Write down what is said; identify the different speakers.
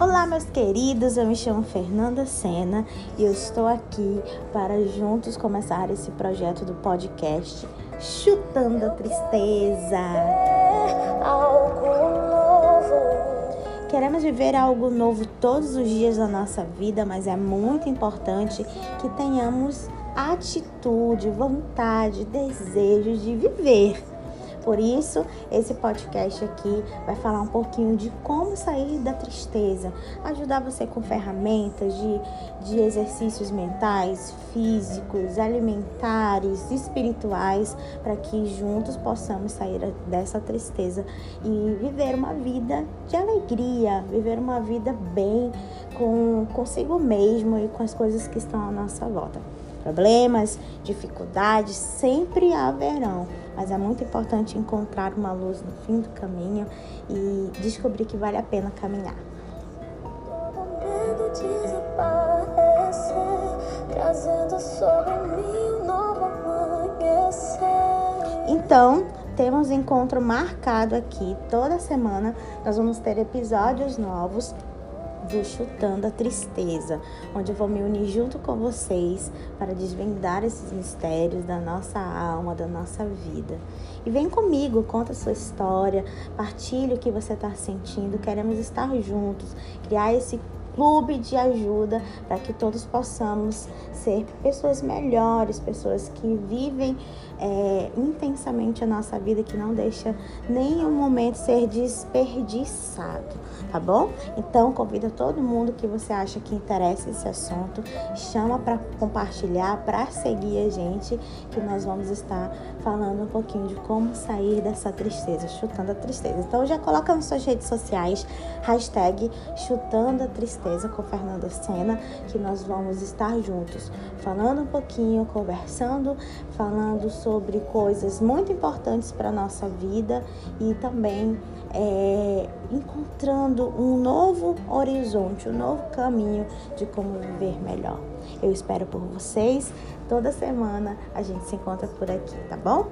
Speaker 1: Olá, meus queridos, eu me chamo Fernanda Sena e eu estou aqui para juntos começar esse projeto do podcast Chutando a Tristeza. Queremos viver algo novo todos os dias da nossa vida, mas é muito importante que tenhamos atitude, vontade, desejo de viver. Por isso, esse podcast aqui vai falar um pouquinho de como sair da tristeza, ajudar você com ferramentas de, de exercícios mentais, físicos, alimentares, espirituais, para que juntos possamos sair dessa tristeza e viver uma vida de alegria, viver uma vida bem com consigo mesmo e com as coisas que estão à nossa volta. Problemas, dificuldades sempre haverão, mas é muito importante encontrar uma luz no fim do caminho e descobrir que vale a pena caminhar. Então, temos encontro marcado aqui toda semana. Nós vamos ter episódios novos do Chutando a Tristeza, onde eu vou me unir junto com vocês para desvendar esses mistérios da nossa alma, da nossa vida. E vem comigo, conta a sua história, partilhe o que você está sentindo. Queremos estar juntos, criar esse clube de ajuda para que todos possamos ser pessoas melhores, pessoas que vivem é, intensamente a nossa vida, que não deixa nenhum momento ser desperdiçado, tá bom? Então convida todo mundo que você acha que interessa esse assunto, chama para compartilhar, para seguir a gente, que nós vamos estar falando um pouquinho de como sair dessa tristeza, chutando a tristeza. Então já coloca nas suas redes sociais hashtag chutando a tristeza certeza com Fernanda Sena que nós vamos estar juntos, falando um pouquinho, conversando, falando sobre coisas muito importantes para a nossa vida e também é, encontrando um novo horizonte, um novo caminho de como viver melhor. Eu espero por vocês. Toda semana a gente se encontra por aqui, tá bom?